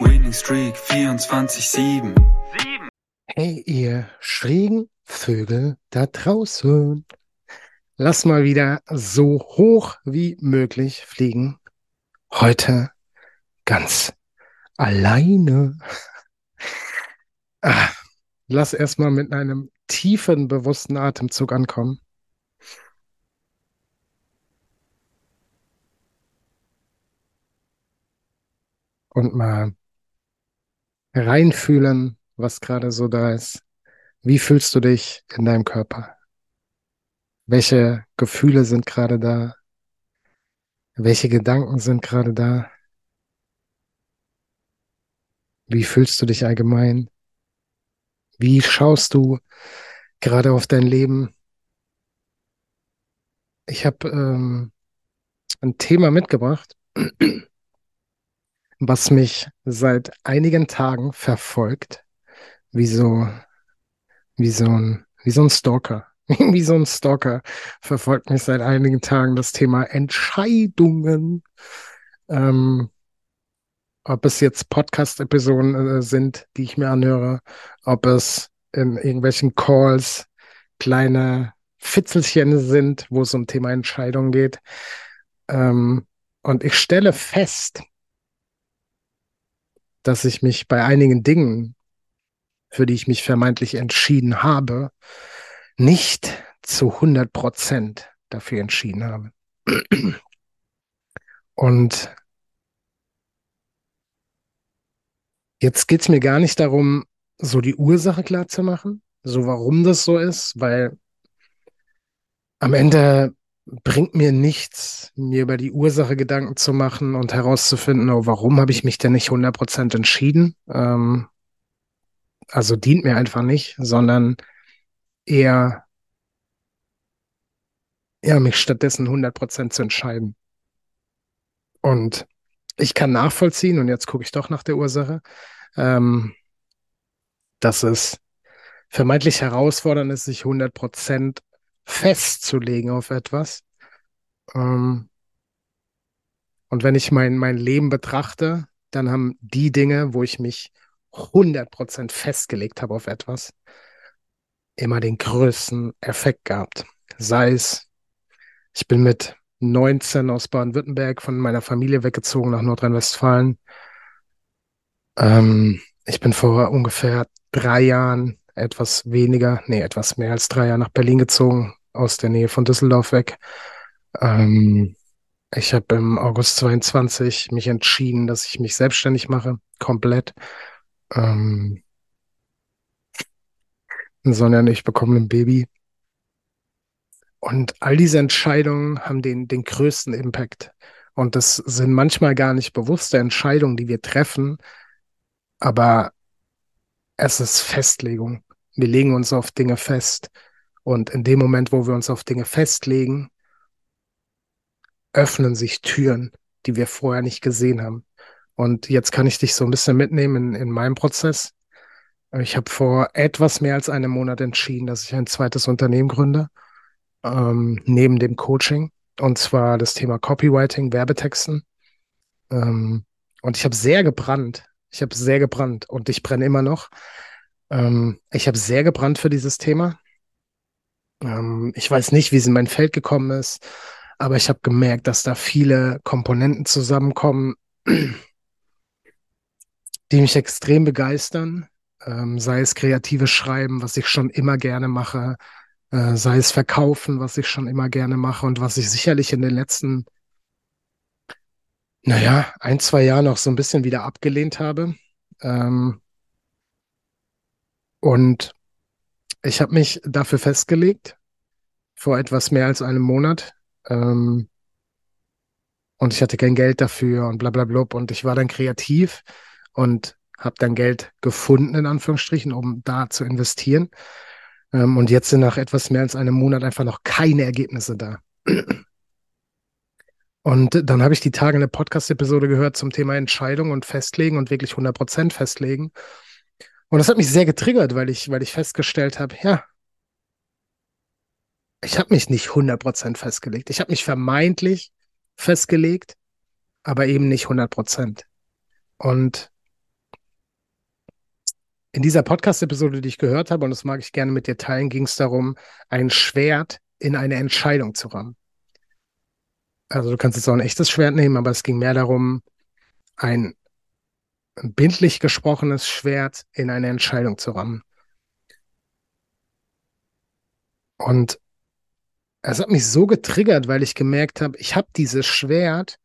Winning Streak 24-7. Hey, ihr schrägen Vögel da draußen. Lass mal wieder so hoch wie möglich fliegen. Heute ganz alleine. Ah, lass erstmal mit einem tiefen, bewussten Atemzug ankommen. Und mal reinfühlen, was gerade so da ist. Wie fühlst du dich in deinem Körper? Welche Gefühle sind gerade da? Welche Gedanken sind gerade da? Wie fühlst du dich allgemein? Wie schaust du gerade auf dein Leben? Ich habe ähm, ein Thema mitgebracht, was mich seit einigen Tagen verfolgt, wie so, wie so ein, wie so ein Stalker. Wie so ein Stalker verfolgt mich seit einigen Tagen das Thema Entscheidungen. Ähm, ob es jetzt Podcast-Episoden äh, sind, die ich mir anhöre, ob es in irgendwelchen Calls kleine Fitzelchen sind, wo es um Thema Entscheidung geht. Ähm, und ich stelle fest, dass ich mich bei einigen Dingen, für die ich mich vermeintlich entschieden habe, nicht zu 100 Prozent dafür entschieden habe. Und jetzt geht es mir gar nicht darum, so die Ursache klar zu machen, so warum das so ist, weil am Ende bringt mir nichts, mir über die Ursache Gedanken zu machen und herauszufinden, oh, warum habe ich mich denn nicht 100% entschieden. Ähm, also dient mir einfach nicht, sondern eher, ja, mich stattdessen 100% zu entscheiden. Und ich kann nachvollziehen, und jetzt gucke ich doch nach der Ursache, ähm, dass es vermeintlich herausfordernd ist, sich 100% festzulegen auf etwas. Ähm, und wenn ich mein, mein Leben betrachte, dann haben die Dinge, wo ich mich 100% festgelegt habe auf etwas, immer den größten Effekt gehabt. Sei es, ich bin mit 19 aus Baden-Württemberg von meiner Familie weggezogen nach Nordrhein-Westfalen. Ähm, ich bin vor ungefähr drei Jahren, etwas weniger, nee, etwas mehr als drei Jahre nach Berlin gezogen, aus der Nähe von Düsseldorf weg. Ähm, ich habe im August 22 mich entschieden, dass ich mich selbstständig mache, komplett. Ähm, Sonja und ich bekommen ein Baby. Und all diese Entscheidungen haben den, den größten Impact. Und das sind manchmal gar nicht bewusste Entscheidungen, die wir treffen, aber es ist Festlegung. Wir legen uns auf Dinge fest. Und in dem Moment, wo wir uns auf Dinge festlegen, öffnen sich Türen, die wir vorher nicht gesehen haben. Und jetzt kann ich dich so ein bisschen mitnehmen in, in meinem Prozess. Ich habe vor etwas mehr als einem Monat entschieden, dass ich ein zweites Unternehmen gründe, ähm, neben dem Coaching. Und zwar das Thema Copywriting, Werbetexten. Ähm, und ich habe sehr gebrannt. Ich habe sehr gebrannt und ich brenne immer noch. Ähm, ich habe sehr gebrannt für dieses Thema. Ähm, ich weiß nicht, wie es in mein Feld gekommen ist, aber ich habe gemerkt, dass da viele Komponenten zusammenkommen, die mich extrem begeistern, ähm, sei es kreatives Schreiben, was ich schon immer gerne mache, äh, sei es Verkaufen, was ich schon immer gerne mache und was ich sicherlich in den letzten, naja, ein, zwei Jahren auch so ein bisschen wieder abgelehnt habe. Ähm, und ich habe mich dafür festgelegt, vor etwas mehr als einem Monat. Ähm, und ich hatte kein Geld dafür und bla bla bla. Und ich war dann kreativ und habe dann Geld gefunden, in Anführungsstrichen, um da zu investieren. Ähm, und jetzt sind nach etwas mehr als einem Monat einfach noch keine Ergebnisse da. Und dann habe ich die Tage eine Podcast-Episode gehört zum Thema Entscheidung und Festlegen und wirklich 100% festlegen. Und das hat mich sehr getriggert, weil ich, weil ich festgestellt habe, ja, ich habe mich nicht 100% festgelegt. Ich habe mich vermeintlich festgelegt, aber eben nicht 100%. Und in dieser Podcast-Episode, die ich gehört habe, und das mag ich gerne mit dir teilen, ging es darum, ein Schwert in eine Entscheidung zu rammen. Also du kannst jetzt auch ein echtes Schwert nehmen, aber es ging mehr darum, ein bildlich gesprochenes Schwert in eine Entscheidung zu rammen. Und es hat mich so getriggert, weil ich gemerkt habe, ich habe dieses Schwert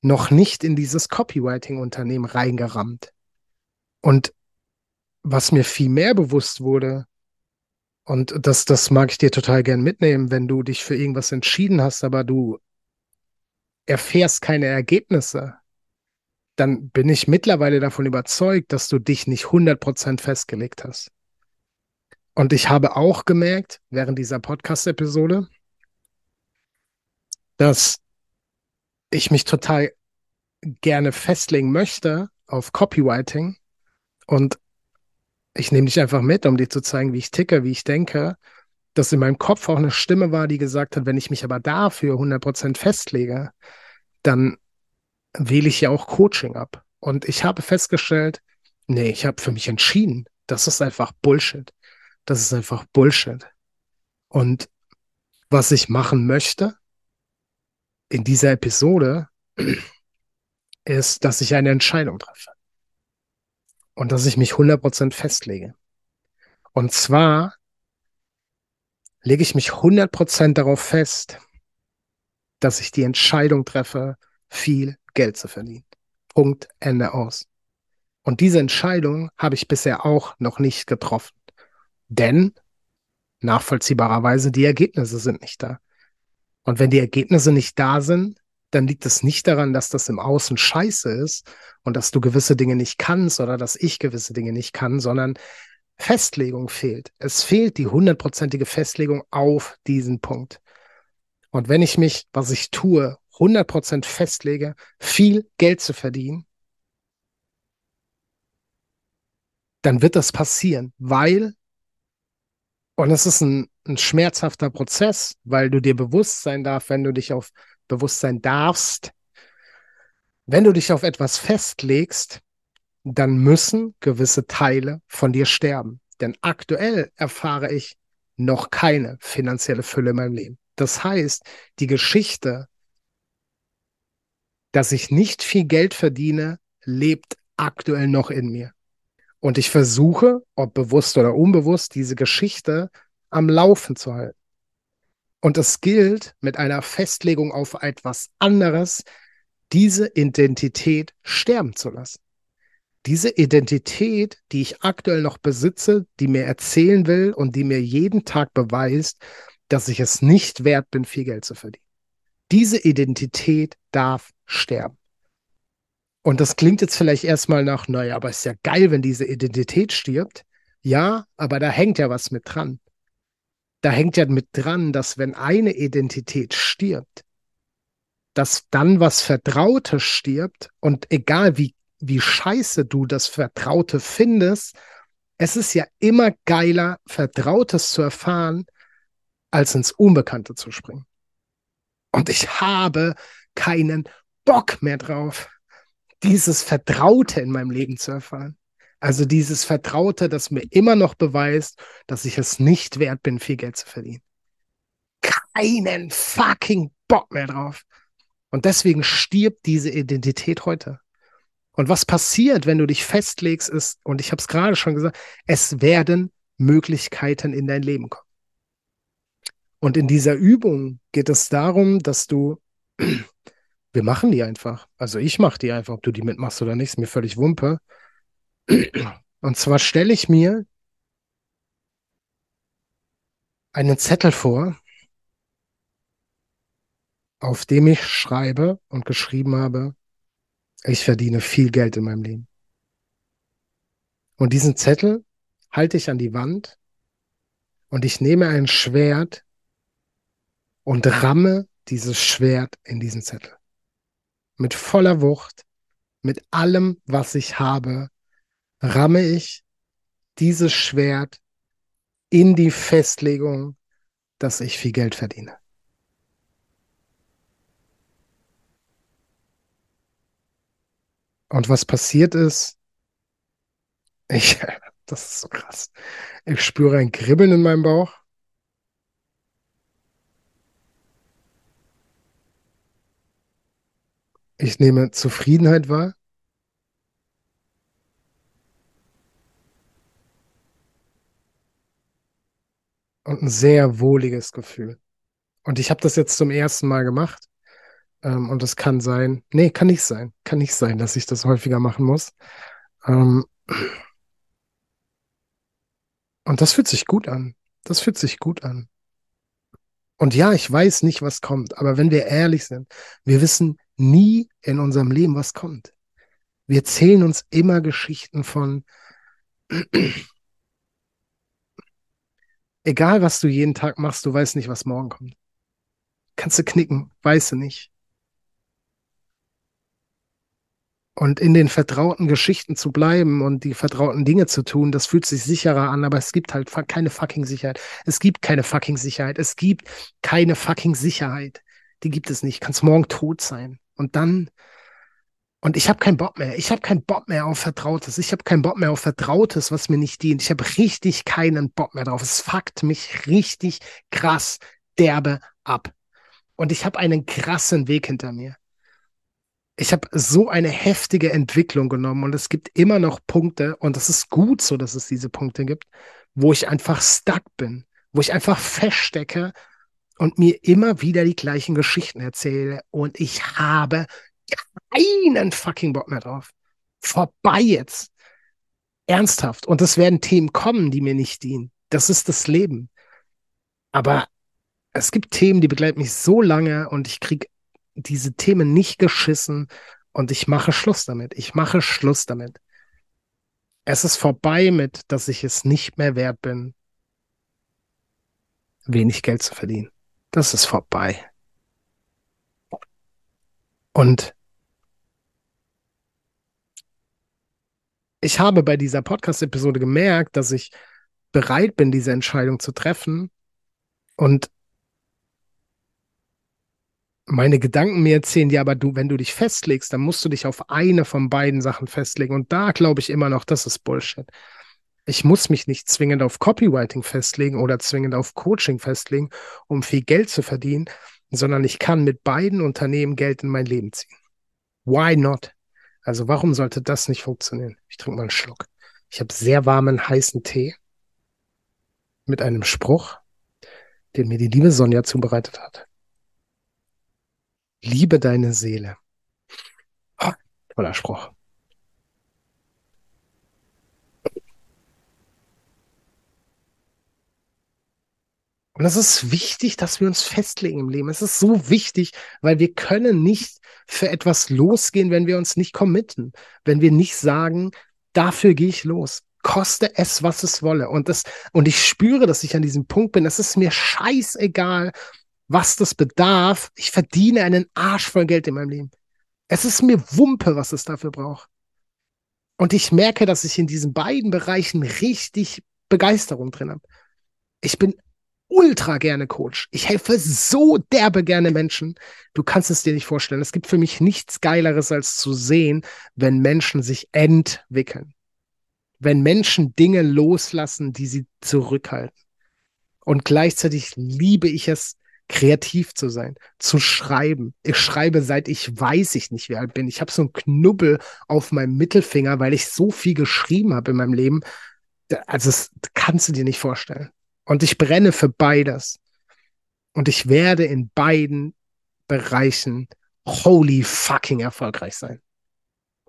noch nicht in dieses Copywriting-Unternehmen reingerammt. Und was mir viel mehr bewusst wurde, und das, das mag ich dir total gern mitnehmen, wenn du dich für irgendwas entschieden hast, aber du erfährst keine Ergebnisse, dann bin ich mittlerweile davon überzeugt, dass du dich nicht 100% festgelegt hast. Und ich habe auch gemerkt, während dieser Podcast-Episode, dass ich mich total gerne festlegen möchte auf Copywriting und ich nehme dich einfach mit, um dir zu zeigen, wie ich ticke, wie ich denke, dass in meinem Kopf auch eine Stimme war, die gesagt hat, wenn ich mich aber dafür 100% festlege, dann wähle ich ja auch Coaching ab. Und ich habe festgestellt, nee, ich habe für mich entschieden, das ist einfach Bullshit. Das ist einfach Bullshit. Und was ich machen möchte in dieser Episode, ist, dass ich eine Entscheidung treffe und dass ich mich 100% festlege. Und zwar lege ich mich 100% darauf fest, dass ich die Entscheidung treffe, viel Geld zu verdienen. Punkt, Ende aus. Und diese Entscheidung habe ich bisher auch noch nicht getroffen. Denn nachvollziehbarerweise die Ergebnisse sind nicht da. Und wenn die Ergebnisse nicht da sind, dann liegt es nicht daran, dass das im Außen scheiße ist und dass du gewisse Dinge nicht kannst oder dass ich gewisse Dinge nicht kann, sondern Festlegung fehlt. Es fehlt die hundertprozentige Festlegung auf diesen Punkt. Und wenn ich mich, was ich tue, 100% festlege, viel Geld zu verdienen, dann wird das passieren, weil, und es ist ein, ein schmerzhafter Prozess, weil du dir bewusst sein darfst, wenn du dich auf Bewusstsein darfst, wenn du dich auf etwas festlegst, dann müssen gewisse Teile von dir sterben. Denn aktuell erfahre ich noch keine finanzielle Fülle in meinem Leben. Das heißt, die Geschichte, dass ich nicht viel Geld verdiene, lebt aktuell noch in mir. Und ich versuche, ob bewusst oder unbewusst, diese Geschichte am Laufen zu halten. Und es gilt, mit einer Festlegung auf etwas anderes, diese Identität sterben zu lassen. Diese Identität, die ich aktuell noch besitze, die mir erzählen will und die mir jeden Tag beweist, dass ich es nicht wert bin, viel Geld zu verdienen. Diese Identität darf sterben. Und das klingt jetzt vielleicht erstmal nach, naja, aber ist ja geil, wenn diese Identität stirbt. Ja, aber da hängt ja was mit dran da hängt ja mit dran, dass wenn eine Identität stirbt, dass dann was Vertrautes stirbt und egal wie, wie scheiße du das Vertraute findest, es ist ja immer geiler, Vertrautes zu erfahren, als ins Unbekannte zu springen. Und ich habe keinen Bock mehr drauf, dieses Vertraute in meinem Leben zu erfahren. Also dieses Vertraute, das mir immer noch beweist, dass ich es nicht wert bin, viel Geld zu verdienen. Keinen fucking Bock mehr drauf. Und deswegen stirbt diese Identität heute. Und was passiert, wenn du dich festlegst, ist, und ich habe es gerade schon gesagt, es werden Möglichkeiten in dein Leben kommen. Und in dieser Übung geht es darum, dass du, wir machen die einfach. Also ich mache die einfach, ob du die mitmachst oder nicht, ist mir völlig Wumpe. Und zwar stelle ich mir einen Zettel vor, auf dem ich schreibe und geschrieben habe, ich verdiene viel Geld in meinem Leben. Und diesen Zettel halte ich an die Wand und ich nehme ein Schwert und ramme dieses Schwert in diesen Zettel. Mit voller Wucht, mit allem, was ich habe, ramme ich dieses Schwert in die Festlegung, dass ich viel Geld verdiene. Und was passiert ist, ich, das ist so krass. Ich spüre ein Kribbeln in meinem Bauch. Ich nehme Zufriedenheit wahr. Und ein sehr wohliges Gefühl. Und ich habe das jetzt zum ersten Mal gemacht. Ähm, und es kann sein, nee, kann nicht sein, kann nicht sein, dass ich das häufiger machen muss. Ähm, und das fühlt sich gut an. Das fühlt sich gut an. Und ja, ich weiß nicht, was kommt, aber wenn wir ehrlich sind, wir wissen nie in unserem Leben, was kommt. Wir erzählen uns immer Geschichten von, egal was du jeden Tag machst, du weißt nicht, was morgen kommt. Kannst du knicken, weißt du nicht. Und in den vertrauten Geschichten zu bleiben und die vertrauten Dinge zu tun, das fühlt sich sicherer an, aber es gibt halt keine fucking Sicherheit. Es gibt keine fucking Sicherheit. Es gibt keine fucking Sicherheit. Die gibt es nicht. Kannst morgen tot sein. Und dann, und ich habe keinen Bock mehr. Ich habe keinen Bock mehr auf Vertrautes. Ich habe keinen Bock mehr auf Vertrautes, was mir nicht dient. Ich habe richtig keinen Bock mehr drauf. Es fuckt mich richtig krass derbe ab. Und ich habe einen krassen Weg hinter mir ich habe so eine heftige Entwicklung genommen und es gibt immer noch Punkte und es ist gut so, dass es diese Punkte gibt, wo ich einfach stuck bin, wo ich einfach feststecke und mir immer wieder die gleichen Geschichten erzähle und ich habe keinen fucking Bock mehr drauf. Vorbei jetzt. Ernsthaft. Und es werden Themen kommen, die mir nicht dienen. Das ist das Leben. Aber es gibt Themen, die begleiten mich so lange und ich kriege diese Themen nicht geschissen und ich mache Schluss damit. Ich mache Schluss damit. Es ist vorbei mit, dass ich es nicht mehr wert bin, wenig Geld zu verdienen. Das ist vorbei. Und ich habe bei dieser Podcast-Episode gemerkt, dass ich bereit bin, diese Entscheidung zu treffen. Und meine Gedanken mir erzählen, ja, aber du, wenn du dich festlegst, dann musst du dich auf eine von beiden Sachen festlegen. Und da glaube ich immer noch, das ist Bullshit. Ich muss mich nicht zwingend auf Copywriting festlegen oder zwingend auf Coaching festlegen, um viel Geld zu verdienen, sondern ich kann mit beiden Unternehmen Geld in mein Leben ziehen. Why not? Also warum sollte das nicht funktionieren? Ich trinke mal einen Schluck. Ich habe sehr warmen, heißen Tee mit einem Spruch, den mir die liebe Sonja zubereitet hat. Liebe deine Seele. Oh, toller Spruch. Und es ist wichtig, dass wir uns festlegen im Leben. Es ist so wichtig, weil wir können nicht für etwas losgehen, wenn wir uns nicht committen, wenn wir nicht sagen, dafür gehe ich los. Koste es, was es wolle. Und das, und ich spüre, dass ich an diesem Punkt bin. Es ist mir scheißegal, was das bedarf. Ich verdiene einen Arsch voll Geld in meinem Leben. Es ist mir Wumpe, was es dafür braucht. Und ich merke, dass ich in diesen beiden Bereichen richtig Begeisterung drin habe. Ich bin ultra gerne Coach. Ich helfe so derbe gerne Menschen. Du kannst es dir nicht vorstellen. Es gibt für mich nichts Geileres, als zu sehen, wenn Menschen sich entwickeln. Wenn Menschen Dinge loslassen, die sie zurückhalten. Und gleichzeitig liebe ich es, kreativ zu sein, zu schreiben. Ich schreibe seit ich weiß ich nicht, wie alt bin. Ich habe so einen Knubbel auf meinem Mittelfinger, weil ich so viel geschrieben habe in meinem Leben. Also das kannst du dir nicht vorstellen. Und ich brenne für beides. Und ich werde in beiden Bereichen holy fucking erfolgreich sein.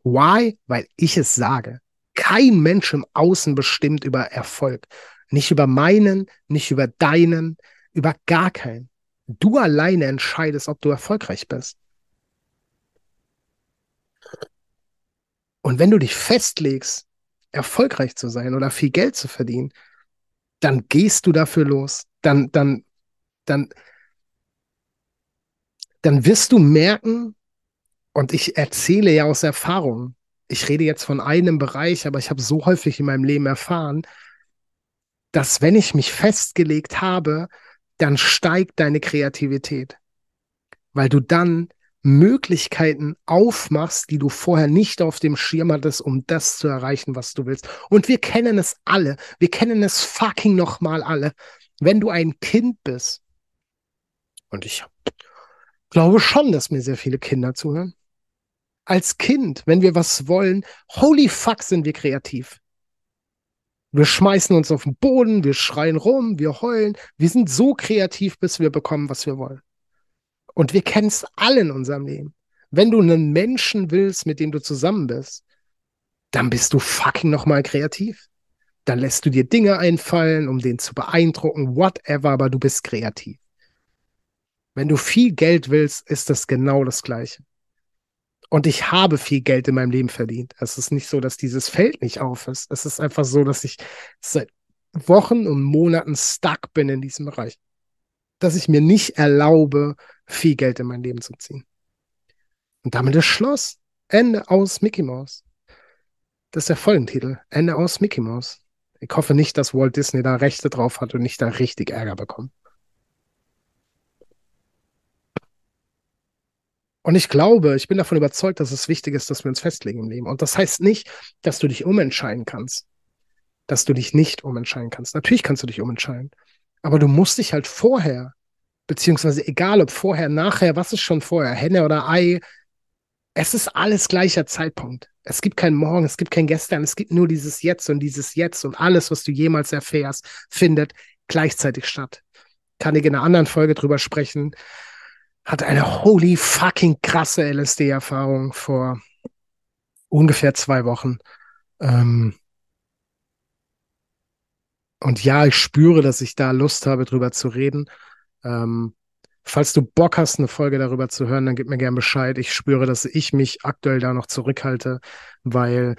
Why? Weil ich es sage. Kein Mensch im Außen bestimmt über Erfolg. Nicht über meinen, nicht über deinen, über gar keinen. Du alleine entscheidest, ob du erfolgreich bist. Und wenn du dich festlegst, erfolgreich zu sein oder viel Geld zu verdienen, dann gehst du dafür los. Dann, dann, dann, dann wirst du merken, und ich erzähle ja aus Erfahrung, ich rede jetzt von einem Bereich, aber ich habe so häufig in meinem Leben erfahren, dass wenn ich mich festgelegt habe, dann steigt deine Kreativität, weil du dann Möglichkeiten aufmachst, die du vorher nicht auf dem Schirm hattest, um das zu erreichen, was du willst. Und wir kennen es alle. Wir kennen es fucking nochmal alle. Wenn du ein Kind bist, und ich glaube schon, dass mir sehr viele Kinder zuhören. Als Kind, wenn wir was wollen, holy fuck sind wir kreativ. Wir schmeißen uns auf den Boden, wir schreien rum, wir heulen. Wir sind so kreativ, bis wir bekommen, was wir wollen. Und wir kennen es alle in unserem Leben. Wenn du einen Menschen willst, mit dem du zusammen bist, dann bist du fucking nochmal kreativ. Dann lässt du dir Dinge einfallen, um den zu beeindrucken, whatever, aber du bist kreativ. Wenn du viel Geld willst, ist das genau das Gleiche. Und ich habe viel Geld in meinem Leben verdient. Es ist nicht so, dass dieses Feld nicht auf ist. Es ist einfach so, dass ich seit Wochen und Monaten stuck bin in diesem Bereich. Dass ich mir nicht erlaube, viel Geld in mein Leben zu ziehen. Und damit ist Schluss. Ende aus Mickey Mouse. Das ist der Folgentitel. Ende aus Mickey Mouse. Ich hoffe nicht, dass Walt Disney da Rechte drauf hat und nicht da richtig Ärger bekommt. Und ich glaube, ich bin davon überzeugt, dass es wichtig ist, dass wir uns festlegen im Leben. Und das heißt nicht, dass du dich umentscheiden kannst. Dass du dich nicht umentscheiden kannst. Natürlich kannst du dich umentscheiden. Aber du musst dich halt vorher, beziehungsweise egal ob vorher, nachher, was ist schon vorher, Henne oder Ei, es ist alles gleicher Zeitpunkt. Es gibt kein Morgen, es gibt kein Gestern, es gibt nur dieses Jetzt und dieses Jetzt und alles, was du jemals erfährst, findet gleichzeitig statt. Kann ich in einer anderen Folge drüber sprechen hatte eine holy fucking krasse LSD-Erfahrung vor ungefähr zwei Wochen. Ähm und ja, ich spüre, dass ich da Lust habe, drüber zu reden. Ähm falls du Bock hast, eine Folge darüber zu hören, dann gib mir gern Bescheid. Ich spüre, dass ich mich aktuell da noch zurückhalte, weil,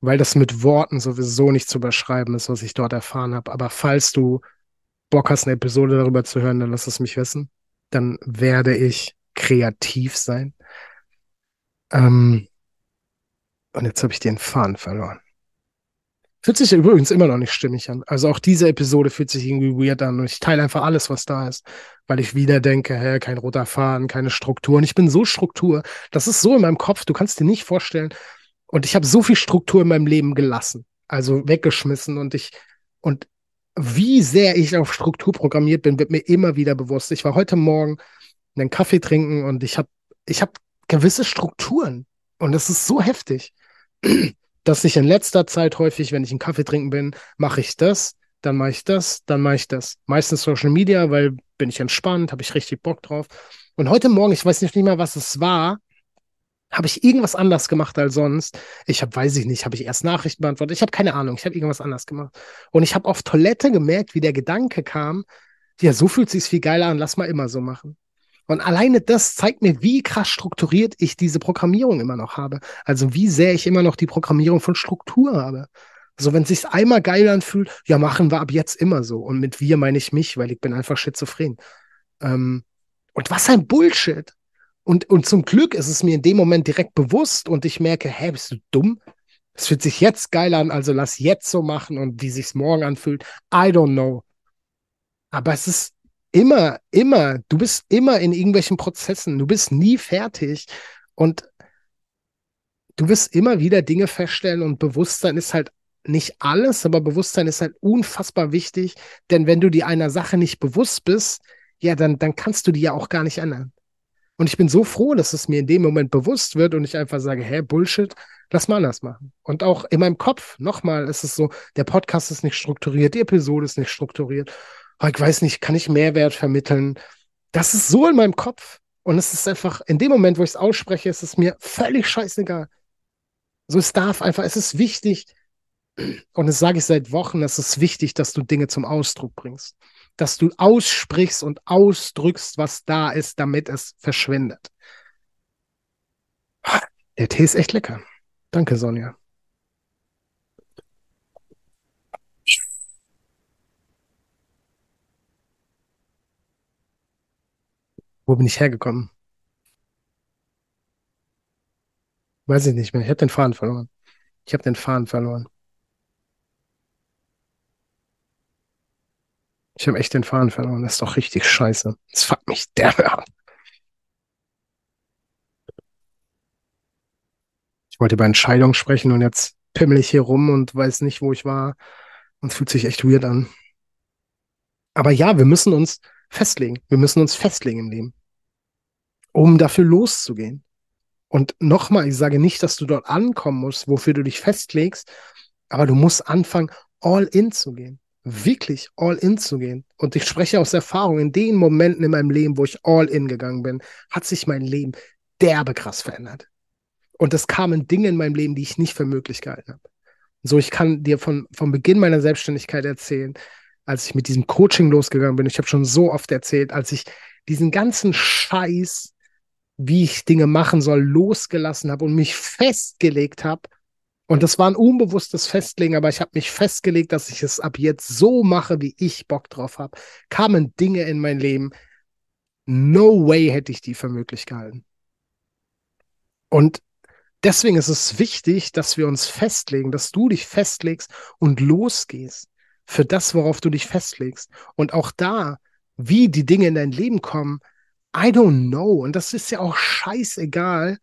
weil das mit Worten sowieso nicht zu beschreiben ist, was ich dort erfahren habe. Aber falls du Bock hast, eine Episode darüber zu hören, dann lass es mich wissen dann werde ich kreativ sein. Ähm, und jetzt habe ich den Faden verloren. Fühlt sich übrigens immer noch nicht stimmig an. Also auch diese Episode fühlt sich irgendwie weird an und ich teile einfach alles, was da ist, weil ich wieder denke, hä, kein roter Faden, keine Struktur. Und ich bin so Struktur, das ist so in meinem Kopf, du kannst dir nicht vorstellen. Und ich habe so viel Struktur in meinem Leben gelassen, also weggeschmissen und ich, und wie sehr ich auf Struktur programmiert bin, wird mir immer wieder bewusst. Ich war heute Morgen einen Kaffee trinken und ich habe ich hab gewisse Strukturen. Und das ist so heftig, dass ich in letzter Zeit häufig, wenn ich einen Kaffee trinken bin, mache ich das, dann mache ich das, dann mache ich das. Meistens Social Media, weil bin ich entspannt, habe ich richtig Bock drauf. Und heute Morgen, ich weiß nicht mehr, was es war, habe ich irgendwas anders gemacht als sonst? Ich habe, weiß ich nicht, habe ich erst Nachrichten beantwortet? Ich habe keine Ahnung. Ich habe irgendwas anders gemacht. Und ich habe auf Toilette gemerkt, wie der Gedanke kam, ja, so fühlt sich's viel geiler an, lass mal immer so machen. Und alleine das zeigt mir, wie krass strukturiert ich diese Programmierung immer noch habe. Also wie sehr ich immer noch die Programmierung von Struktur habe. Also wenn es sich einmal geil anfühlt, ja, machen wir ab jetzt immer so. Und mit wir meine ich mich, weil ich bin einfach schizophren. Ähm, und was ein Bullshit. Und, und zum Glück ist es mir in dem Moment direkt bewusst und ich merke, hä, bist du dumm? Es fühlt sich jetzt geil an, also lass jetzt so machen und wie sich's morgen anfühlt, I don't know. Aber es ist immer, immer, du bist immer in irgendwelchen Prozessen, du bist nie fertig und du wirst immer wieder Dinge feststellen und Bewusstsein ist halt nicht alles, aber Bewusstsein ist halt unfassbar wichtig, denn wenn du dir einer Sache nicht bewusst bist, ja, dann, dann kannst du die ja auch gar nicht ändern. Und ich bin so froh, dass es mir in dem Moment bewusst wird und ich einfach sage, hä, Bullshit, lass mal anders machen. Und auch in meinem Kopf, nochmal, ist es so, der Podcast ist nicht strukturiert, die Episode ist nicht strukturiert. Oh, ich weiß nicht, kann ich Mehrwert vermitteln? Das ist so in meinem Kopf. Und es ist einfach, in dem Moment, wo ich es ausspreche, ist es mir völlig scheißegal. So, es darf einfach, es ist wichtig, und das sage ich seit Wochen, es ist wichtig, dass du Dinge zum Ausdruck bringst. Dass du aussprichst und ausdrückst, was da ist, damit es verschwindet. Der Tee ist echt lecker. Danke, Sonja. Wo bin ich hergekommen? Weiß ich nicht mehr. Ich habe den Faden verloren. Ich habe den Faden verloren. Ich habe echt den Faden verloren. Das ist doch richtig scheiße. Das fuckt mich derbe ab. Ich wollte über Entscheidungen sprechen und jetzt pimmel ich hier rum und weiß nicht, wo ich war. Und es fühlt sich echt weird an. Aber ja, wir müssen uns festlegen. Wir müssen uns festlegen im Leben, um dafür loszugehen. Und nochmal, ich sage nicht, dass du dort ankommen musst, wofür du dich festlegst, aber du musst anfangen, all in zu gehen. Wirklich all in zu gehen. Und ich spreche aus Erfahrung, in den Momenten in meinem Leben, wo ich all in gegangen bin, hat sich mein Leben derbe krass verändert. Und es kamen Dinge in meinem Leben, die ich nicht für möglich gehalten habe. So, ich kann dir von, vom Beginn meiner Selbstständigkeit erzählen, als ich mit diesem Coaching losgegangen bin. Ich habe schon so oft erzählt, als ich diesen ganzen Scheiß wie ich Dinge machen soll, losgelassen habe und mich festgelegt habe. Und das war ein unbewusstes Festlegen, aber ich habe mich festgelegt, dass ich es ab jetzt so mache, wie ich Bock drauf habe. Kamen Dinge in mein Leben. No way hätte ich die für möglich gehalten. Und deswegen ist es wichtig, dass wir uns festlegen, dass du dich festlegst und losgehst für das, worauf du dich festlegst. Und auch da, wie die Dinge in dein Leben kommen, I don't know. Und das ist ja auch scheißegal.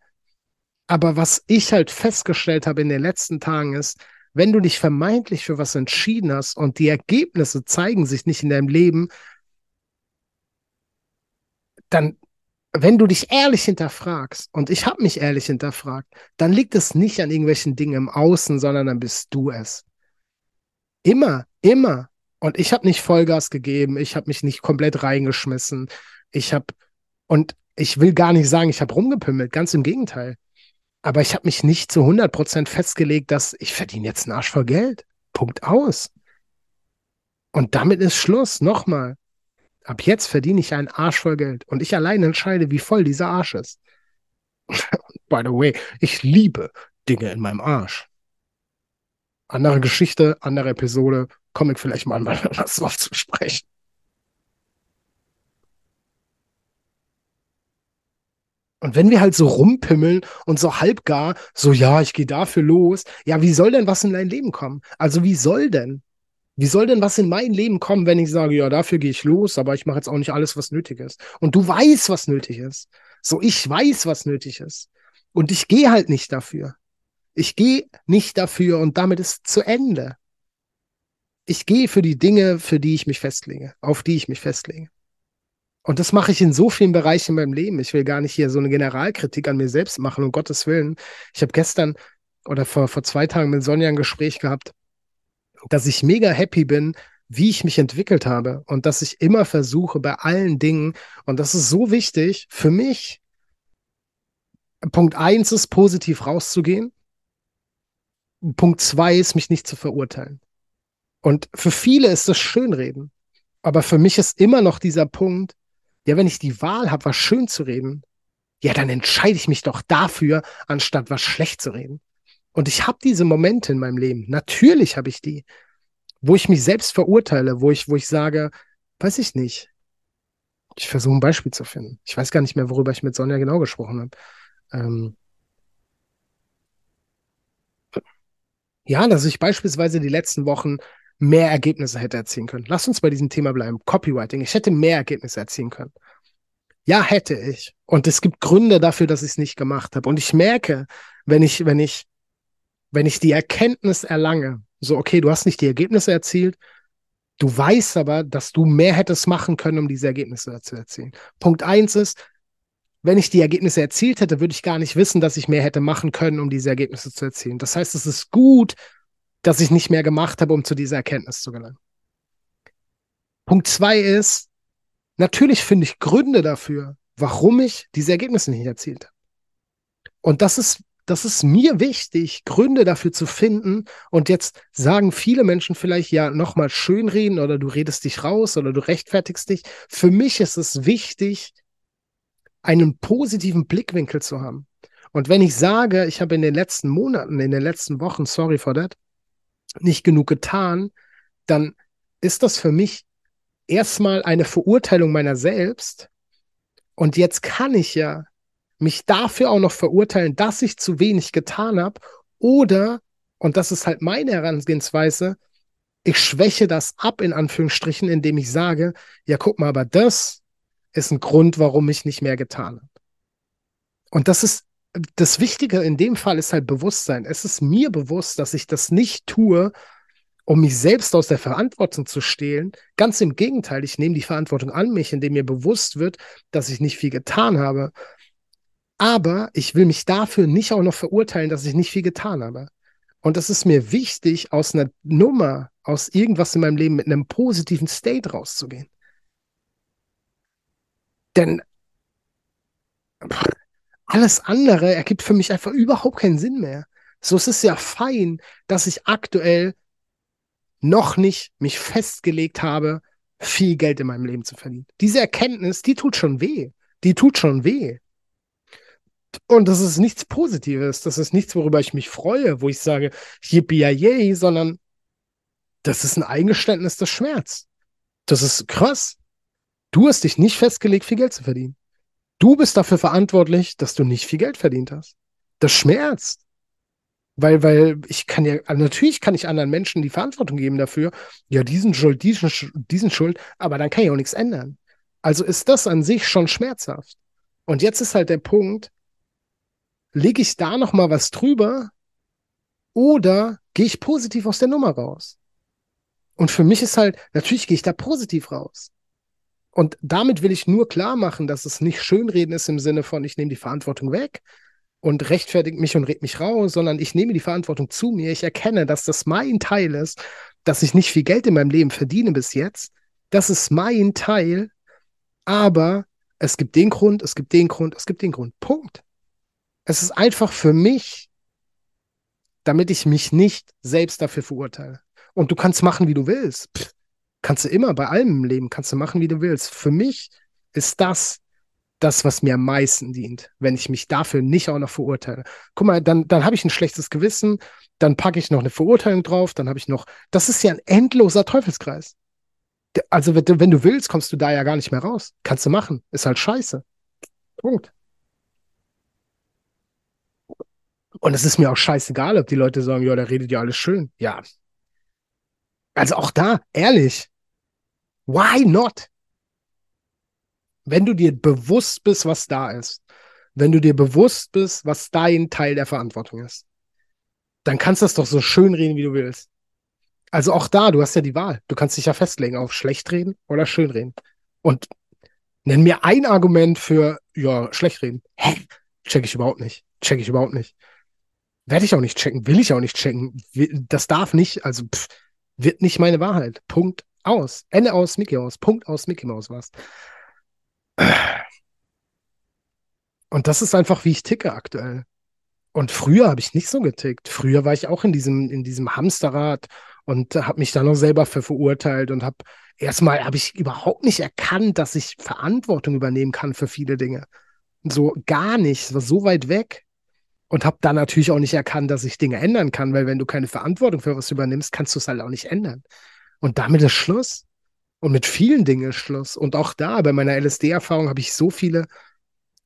Aber was ich halt festgestellt habe in den letzten Tagen ist, wenn du dich vermeintlich für was entschieden hast und die Ergebnisse zeigen sich nicht in deinem Leben, dann, wenn du dich ehrlich hinterfragst, und ich habe mich ehrlich hinterfragt, dann liegt es nicht an irgendwelchen Dingen im Außen, sondern dann bist du es. Immer, immer. Und ich habe nicht Vollgas gegeben, ich habe mich nicht komplett reingeschmissen, ich habe und ich will gar nicht sagen, ich habe rumgepimmelt, ganz im Gegenteil. Aber ich habe mich nicht zu 100% festgelegt, dass ich verdiene jetzt einen Arsch voll Geld. Punkt aus. Und damit ist Schluss. Nochmal. Ab jetzt verdiene ich einen Arsch voll Geld. Und ich allein entscheide, wie voll dieser Arsch ist. By the way, ich liebe Dinge in meinem Arsch. Andere Geschichte, andere Episode, komme ich vielleicht mal was drauf zu sprechen. Und wenn wir halt so rumpimmeln und so halbgar, so ja, ich gehe dafür los, ja, wie soll denn was in dein Leben kommen? Also wie soll denn? Wie soll denn was in mein Leben kommen, wenn ich sage, ja, dafür gehe ich los, aber ich mache jetzt auch nicht alles, was nötig ist. Und du weißt, was nötig ist. So, ich weiß, was nötig ist. Und ich gehe halt nicht dafür. Ich gehe nicht dafür und damit ist zu Ende. Ich gehe für die Dinge, für die ich mich festlege, auf die ich mich festlege. Und das mache ich in so vielen Bereichen in meinem Leben. Ich will gar nicht hier so eine Generalkritik an mir selbst machen, um Gottes Willen. Ich habe gestern oder vor, vor zwei Tagen mit Sonja ein Gespräch gehabt, dass ich mega happy bin, wie ich mich entwickelt habe und dass ich immer versuche bei allen Dingen, und das ist so wichtig für mich, Punkt eins ist, positiv rauszugehen. Punkt zwei ist, mich nicht zu verurteilen. Und für viele ist das Schönreden. Aber für mich ist immer noch dieser Punkt, ja, wenn ich die Wahl habe, was schön zu reden, ja, dann entscheide ich mich doch dafür, anstatt was schlecht zu reden. Und ich habe diese Momente in meinem Leben. Natürlich habe ich die, wo ich mich selbst verurteile, wo ich, wo ich sage, weiß ich nicht. Ich versuche ein Beispiel zu finden. Ich weiß gar nicht mehr, worüber ich mit Sonja genau gesprochen habe. Ähm ja, dass ich beispielsweise die letzten Wochen mehr Ergebnisse hätte erzielen können. Lass uns bei diesem Thema bleiben. Copywriting. Ich hätte mehr Ergebnisse erzielen können. Ja, hätte ich. Und es gibt Gründe dafür, dass ich es nicht gemacht habe. Und ich merke, wenn ich, wenn ich, wenn ich die Erkenntnis erlange, so, okay, du hast nicht die Ergebnisse erzielt, Du weißt aber, dass du mehr hättest machen können, um diese Ergebnisse zu erzielen. Punkt eins ist, wenn ich die Ergebnisse erzielt hätte, würde ich gar nicht wissen, dass ich mehr hätte machen können, um diese Ergebnisse zu erzielen. Das heißt, es ist gut, dass ich nicht mehr gemacht habe, um zu dieser Erkenntnis zu gelangen. Punkt zwei ist, natürlich finde ich Gründe dafür, warum ich diese Ergebnisse nicht erzielt habe. Und das ist, das ist mir wichtig, Gründe dafür zu finden. Und jetzt sagen viele Menschen vielleicht ja nochmal schönreden oder du redest dich raus oder du rechtfertigst dich. Für mich ist es wichtig, einen positiven Blickwinkel zu haben. Und wenn ich sage, ich habe in den letzten Monaten, in den letzten Wochen, sorry for that, nicht genug getan, dann ist das für mich erstmal eine Verurteilung meiner selbst. Und jetzt kann ich ja mich dafür auch noch verurteilen, dass ich zu wenig getan habe. Oder, und das ist halt meine Herangehensweise, ich schwäche das ab in Anführungsstrichen, indem ich sage, ja, guck mal, aber das ist ein Grund, warum ich nicht mehr getan habe. Und das ist das Wichtige in dem Fall ist halt Bewusstsein. Es ist mir bewusst, dass ich das nicht tue, um mich selbst aus der Verantwortung zu stehlen. Ganz im Gegenteil, ich nehme die Verantwortung an mich, indem mir bewusst wird, dass ich nicht viel getan habe. Aber ich will mich dafür nicht auch noch verurteilen, dass ich nicht viel getan habe. Und es ist mir wichtig, aus einer Nummer, aus irgendwas in meinem Leben mit einem positiven State rauszugehen. Denn alles andere ergibt für mich einfach überhaupt keinen Sinn mehr. So es ist ja fein, dass ich aktuell noch nicht mich festgelegt habe, viel Geld in meinem Leben zu verdienen. Diese Erkenntnis, die tut schon weh. Die tut schon weh. Und das ist nichts Positives. Das ist nichts, worüber ich mich freue, wo ich sage, yippie yay, sondern das ist ein Eingeständnis des Schmerz. Das ist krass. Du hast dich nicht festgelegt, viel Geld zu verdienen. Du bist dafür verantwortlich, dass du nicht viel Geld verdient hast. Das schmerzt. Weil, weil ich kann ja, natürlich kann ich anderen Menschen die Verantwortung geben dafür, ja, diesen Schuld, diesen, diesen Schuld, aber dann kann ich auch nichts ändern. Also ist das an sich schon schmerzhaft. Und jetzt ist halt der Punkt, lege ich da nochmal was drüber oder gehe ich positiv aus der Nummer raus? Und für mich ist halt, natürlich gehe ich da positiv raus. Und damit will ich nur klar machen, dass es nicht Schönreden ist im Sinne von, ich nehme die Verantwortung weg, und rechtfertigt mich und red mich raus, sondern ich nehme die Verantwortung zu mir. Ich erkenne, dass das mein Teil ist, dass ich nicht viel Geld in meinem Leben verdiene bis jetzt. Das ist mein Teil, aber es gibt den Grund, es gibt den Grund, es gibt den Grund. Punkt. Es ist einfach für mich, damit ich mich nicht selbst dafür verurteile. Und du kannst machen, wie du willst. Pff, kannst du immer bei allem im Leben, kannst du machen, wie du willst. Für mich ist das das, was mir am meisten dient, wenn ich mich dafür nicht auch noch verurteile. Guck mal, dann, dann habe ich ein schlechtes Gewissen, dann packe ich noch eine Verurteilung drauf, dann habe ich noch, das ist ja ein endloser Teufelskreis. Also, wenn du, willst, kommst du da ja gar nicht mehr raus. Kannst du machen. Ist halt scheiße. Punkt. Und es ist mir auch scheißegal, ob die Leute sagen, ja, da redet ja alles schön. Ja. Also auch da, ehrlich. Why not? wenn du dir bewusst bist, was da ist, wenn du dir bewusst bist, was dein Teil der Verantwortung ist, dann kannst du das doch so schön reden, wie du willst. Also auch da, du hast ja die Wahl. Du kannst dich ja festlegen auf schlecht reden oder schön reden. Und nenn mir ein Argument für, ja, schlecht reden. Hä? Check ich überhaupt nicht. Check ich überhaupt nicht. Werde ich auch nicht checken, will ich auch nicht checken. Das darf nicht, also pff, wird nicht meine Wahrheit. Punkt aus. Ende aus, Mickey aus. Punkt aus, Mickey Maus was. Und das ist einfach, wie ich ticke aktuell. Und früher habe ich nicht so getickt. Früher war ich auch in diesem, in diesem Hamsterrad und habe mich da noch selber für verurteilt und habe erstmal habe ich überhaupt nicht erkannt, dass ich Verantwortung übernehmen kann für viele Dinge. So gar nicht, es war so weit weg. Und habe dann natürlich auch nicht erkannt, dass ich Dinge ändern kann, weil wenn du keine Verantwortung für was übernimmst, kannst du es halt auch nicht ändern. Und damit ist Schluss. Und mit vielen Dingen ist Schluss. Und auch da, bei meiner LSD-Erfahrung, habe ich so viele,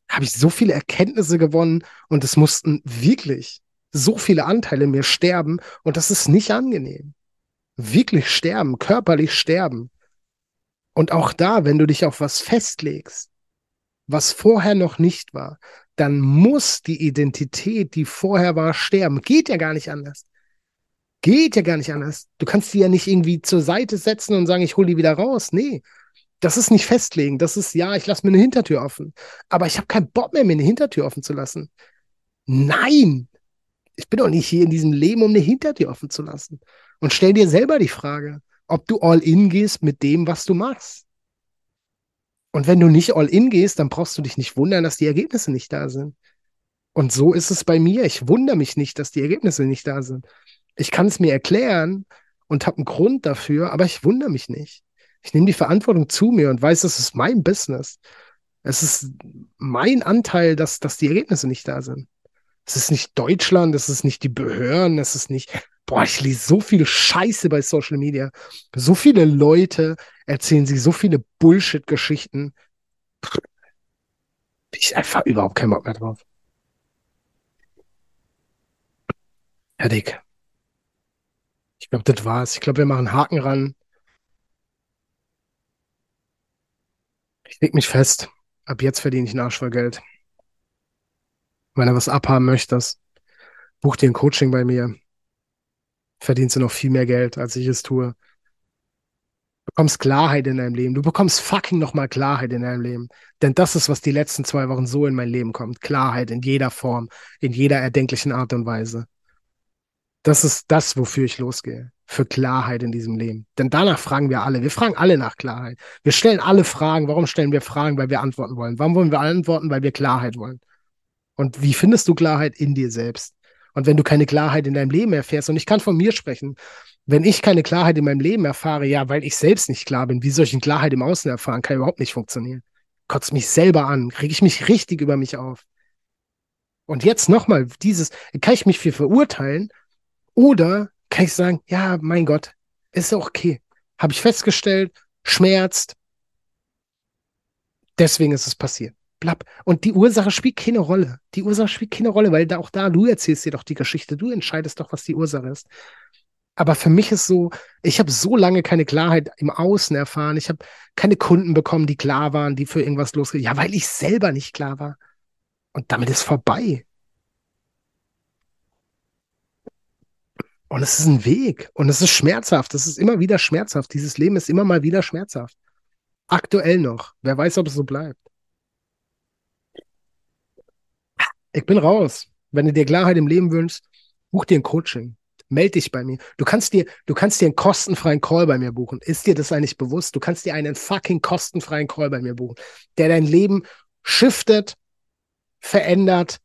habe ich so viele Erkenntnisse gewonnen und es mussten wirklich so viele Anteile in mir sterben und das ist nicht angenehm. Wirklich sterben, körperlich sterben. Und auch da, wenn du dich auf was festlegst, was vorher noch nicht war, dann muss die Identität, die vorher war, sterben. Geht ja gar nicht anders. Geht ja gar nicht anders. Du kannst die ja nicht irgendwie zur Seite setzen und sagen, ich hole die wieder raus. Nee, das ist nicht festlegen. Das ist, ja, ich lasse mir eine Hintertür offen. Aber ich habe keinen Bock mehr, mir eine Hintertür offen zu lassen. Nein, ich bin doch nicht hier in diesem Leben, um eine Hintertür offen zu lassen. Und stell dir selber die Frage, ob du all in gehst mit dem, was du machst. Und wenn du nicht all in gehst, dann brauchst du dich nicht wundern, dass die Ergebnisse nicht da sind. Und so ist es bei mir. Ich wundere mich nicht, dass die Ergebnisse nicht da sind. Ich kann es mir erklären und habe einen Grund dafür, aber ich wundere mich nicht. Ich nehme die Verantwortung zu mir und weiß, es ist mein Business. Es ist mein Anteil, dass, dass die Ergebnisse nicht da sind. Es ist nicht Deutschland, es ist nicht die Behörden, es ist nicht, boah, ich lese so viel Scheiße bei Social Media. So viele Leute erzählen sich so viele Bullshit-Geschichten. Ich einfach überhaupt keinen Bock mehr drauf. Fertig. Ich glaube, das war's. Ich glaube, wir machen Haken ran. Ich leg mich fest. Ab jetzt verdiene ich einen Arsch voll Geld. Wenn du was abhaben möchtest, buch dir ein Coaching bei mir. Verdienst du noch viel mehr Geld, als ich es tue. Du bekommst Klarheit in deinem Leben. Du bekommst fucking nochmal Klarheit in deinem Leben. Denn das ist, was die letzten zwei Wochen so in mein Leben kommt. Klarheit in jeder Form, in jeder erdenklichen Art und Weise. Das ist das, wofür ich losgehe. Für Klarheit in diesem Leben. Denn danach fragen wir alle. Wir fragen alle nach Klarheit. Wir stellen alle Fragen. Warum stellen wir Fragen? Weil wir antworten wollen. Warum wollen wir antworten? Weil wir Klarheit wollen. Und wie findest du Klarheit in dir selbst? Und wenn du keine Klarheit in deinem Leben erfährst, und ich kann von mir sprechen, wenn ich keine Klarheit in meinem Leben erfahre, ja, weil ich selbst nicht klar bin, wie soll ich eine Klarheit im Außen erfahren? Kann überhaupt nicht funktionieren. Kotzt mich selber an, kriege ich mich richtig über mich auf. Und jetzt nochmal, dieses, kann ich mich für verurteilen oder kann ich sagen, ja, mein Gott, ist okay. Habe ich festgestellt, schmerzt. Deswegen ist es passiert blapp. Und die Ursache spielt keine Rolle. Die Ursache spielt keine Rolle, weil da auch da, du erzählst dir doch die Geschichte, du entscheidest doch, was die Ursache ist. Aber für mich ist so, ich habe so lange keine Klarheit im Außen erfahren. Ich habe keine Kunden bekommen, die klar waren, die für irgendwas losgehen. Ja, weil ich selber nicht klar war. Und damit ist vorbei. Und es ist ein Weg. Und es ist schmerzhaft. Es ist immer wieder schmerzhaft. Dieses Leben ist immer mal wieder schmerzhaft. Aktuell noch. Wer weiß, ob es so bleibt. Ich bin raus. Wenn du dir Klarheit im Leben wünschst, buch dir ein Coaching. Meld dich bei mir. Du kannst dir, du kannst dir einen kostenfreien Call bei mir buchen. Ist dir das eigentlich bewusst? Du kannst dir einen fucking kostenfreien Call bei mir buchen, der dein Leben shiftet, verändert.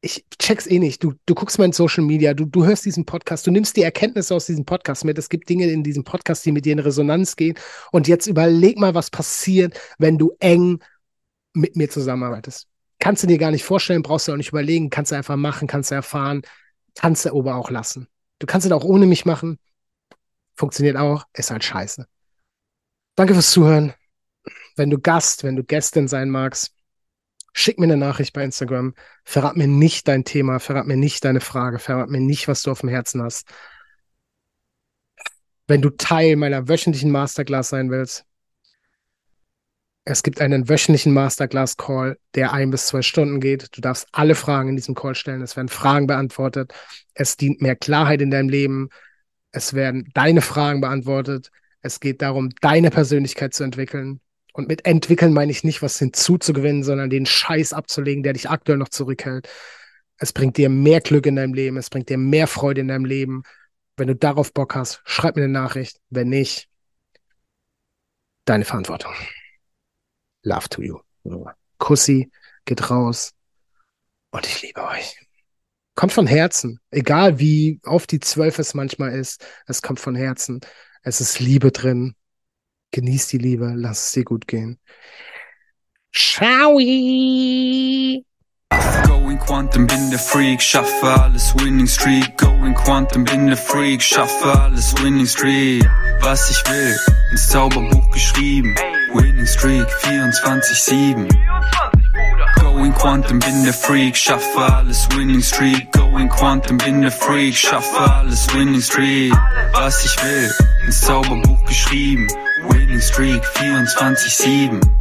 Ich check's eh nicht. Du, du guckst mal in Social Media, du, du hörst diesen Podcast, du nimmst die Erkenntnisse aus diesem Podcast mit. Es gibt Dinge in diesem Podcast, die mit dir in Resonanz gehen. Und jetzt überleg mal, was passiert, wenn du eng mit mir zusammenarbeitest kannst du dir gar nicht vorstellen, brauchst du auch nicht überlegen, kannst du einfach machen, kannst du erfahren, kannst du aber auch lassen. Du kannst es auch ohne mich machen. Funktioniert auch, ist halt scheiße. Danke fürs Zuhören. Wenn du Gast, wenn du Gästin sein magst, schick mir eine Nachricht bei Instagram. Verrat mir nicht dein Thema, verrat mir nicht deine Frage, verrat mir nicht, was du auf dem Herzen hast. Wenn du Teil meiner wöchentlichen Masterclass sein willst, es gibt einen wöchentlichen Masterclass-Call, der ein bis zwei Stunden geht. Du darfst alle Fragen in diesem Call stellen. Es werden Fragen beantwortet. Es dient mehr Klarheit in deinem Leben. Es werden deine Fragen beantwortet. Es geht darum, deine Persönlichkeit zu entwickeln. Und mit entwickeln meine ich nicht, was hinzuzugewinnen, sondern den Scheiß abzulegen, der dich aktuell noch zurückhält. Es bringt dir mehr Glück in deinem Leben. Es bringt dir mehr Freude in deinem Leben. Wenn du darauf Bock hast, schreib mir eine Nachricht. Wenn nicht, deine Verantwortung. Love to you. Kussi, geht raus. Und ich liebe euch. Kommt von Herzen. Egal wie auf die zwölf es manchmal ist. Es kommt von Herzen. Es ist Liebe drin. Genieß die Liebe. Lass es dir gut gehen. Ciao. Going Quantum, bin der Freak, schaffe alles Winning Streak. Going Quantum, bin der Freak, schaffe alles Winning Streak. Was ich will, ins Zauberbuch geschrieben. Winning Streak 24-7. Going Quantum, bin der Freak, schaffe alles Winning Streak. Going Quantum, bin der Freak, schaffe alles Winning Streak. Was ich will, ins Zauberbuch geschrieben. Winning Streak 24-7.